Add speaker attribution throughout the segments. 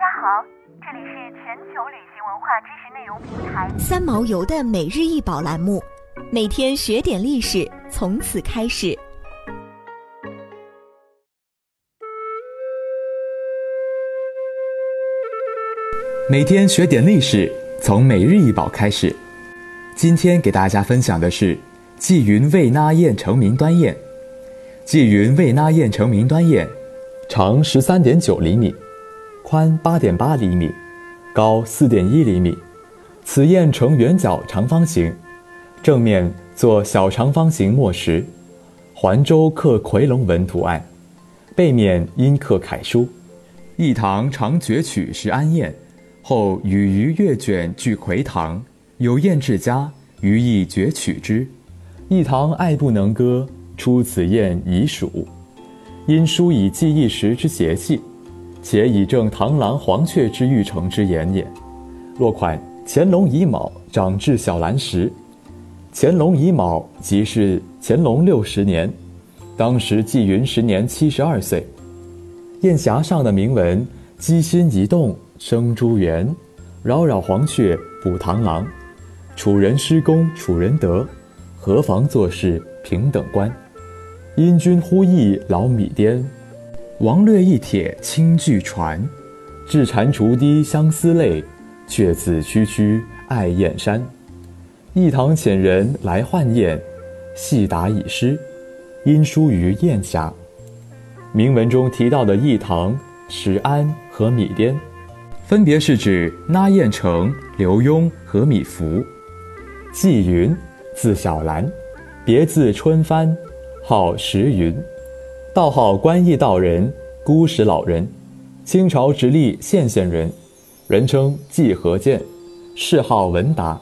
Speaker 1: 家好，这里是全球旅行文化知识内容平台
Speaker 2: 三毛游的每日一宝栏目，每天学点历史，从此开始。
Speaker 3: 每天学点历史，从每日一宝开始。今天给大家分享的是纪云魏那燕成名端砚。纪云魏那燕成名端砚，长十三点九厘米。宽八点八厘米，高四点一厘米。此砚呈圆角长方形，正面做小长方形墨石，环周刻夔龙纹图案，背面阴刻楷书。一堂常攫取石安砚，后与余月卷俱夔堂，有砚至家，余亦攫取之。一堂爱不能歌，出此砚已属。因书以记一时之邪气。且以正螳螂黄雀之欲成之言也。落款：乾隆乙卯，长至小蓝石。乾隆乙卯即是乾隆六十年，当时纪云时年七十二岁。砚匣上的铭文：机心一动生珠圆，扰扰黄雀捕螳螂。楚人施公楚人德，何妨做事平等观。因君呼益劳米颠。王略一帖轻巨船，至蟾蜍堤相思泪，却自区区爱燕山。一堂遣人来换燕，细答已失，因书于燕下。铭文中提到的一堂、石安和米颠，分别是指那燕成、刘墉和米芾。纪云，字小兰，别字春帆，号石云。道号观义道人、孤石老人，清朝直隶献县人，人称季和鉴，谥号文达。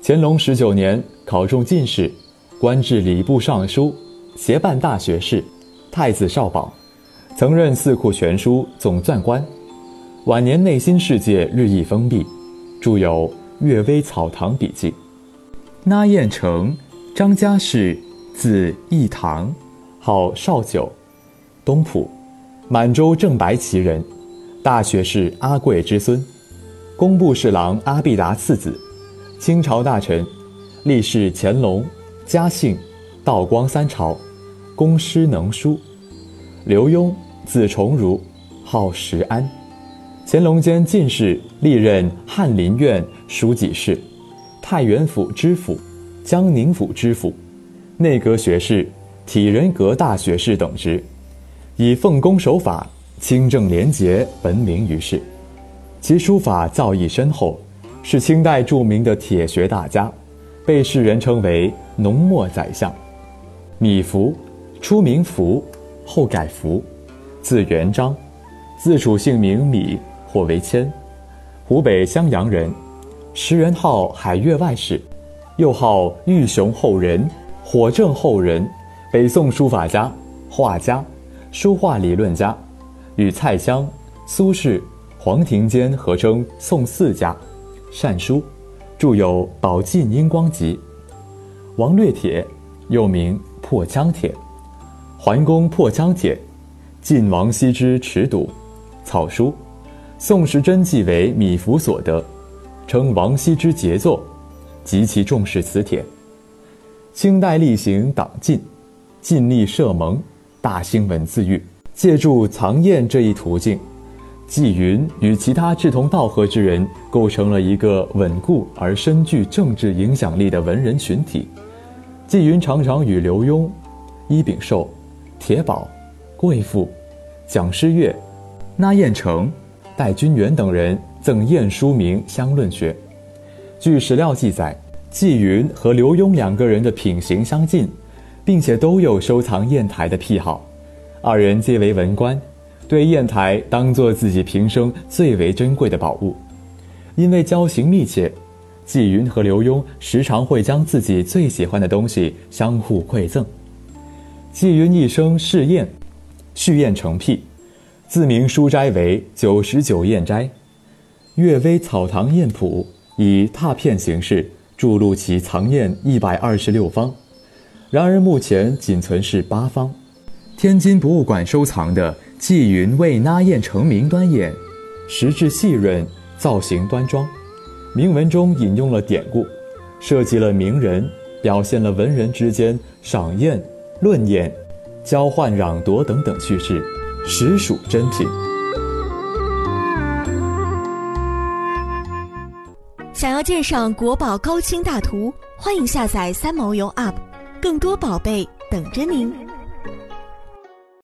Speaker 3: 乾隆十九年考中进士，官至礼部尚书，协办大学士，太子少保，曾任四库全书总纂官。晚年内心世界日益封闭，著有《阅微草堂笔记》。那彦成，张家氏，字义堂。号少九，东浦，满洲正白旗人，大学士阿贵之孙，工部侍郎阿必达次子，清朝大臣，历仕乾隆、嘉庆、道光三朝，工诗能书。刘墉，字崇儒，号石安，乾隆间进士，历任翰林院书记事、太原府知府、江宁府知府、内阁学士。体仁阁大学士等职，以奉公守法、清正廉洁闻名于世。其书法造诣深厚，是清代著名的铁学大家，被世人称为“浓墨宰相”。米芾，初名苻，后改苻，字元璋，自楚姓名米，或为谦，湖北襄阳人，时人号海岳外史，又号玉熊后人、火正后人。北宋书法家、画家、书画理论家，与蔡襄、苏轼、黄庭坚合称宋四家，善书，著有《宝晋英光集》。王略帖，又名破羌帖，桓公破羌帖，晋王羲之持笃，草书，宋时真迹为米芾所得，称王羲之杰作，极其重视此帖。清代例行党禁。尽力设盟，大兴文字狱，借助藏砚这一途径，纪云与其他志同道合之人构成了一个稳固而深具政治影响力的文人群体。纪云常常与刘墉、伊秉寿、铁宝、贵妇、蒋师岳、那彦成、戴君元等人赠砚书名相论学。据史料记载，纪云和刘墉两个人的品行相近。并且都有收藏砚台的癖好，二人皆为文官，对砚台当作自己平生最为珍贵的宝物。因为交情密切，纪云和刘墉时常会将自己最喜欢的东西相互馈赠。纪云一生嗜砚，续砚成癖，自名书斋为九十九砚斋，《阅微草堂砚谱》以拓片形式注录其藏砚一百二十六方。然而目前仅存是八方。天津博物馆收藏的纪云为那砚成名端砚，石质细润，造型端庄。铭文中引用了典故，设计了名人，表现了文人之间赏宴、论宴、交换攘夺等等趣事，实属珍品。
Speaker 2: 想要鉴赏国宝高清大图，欢迎下载三毛游 App，更多宝贝等着您。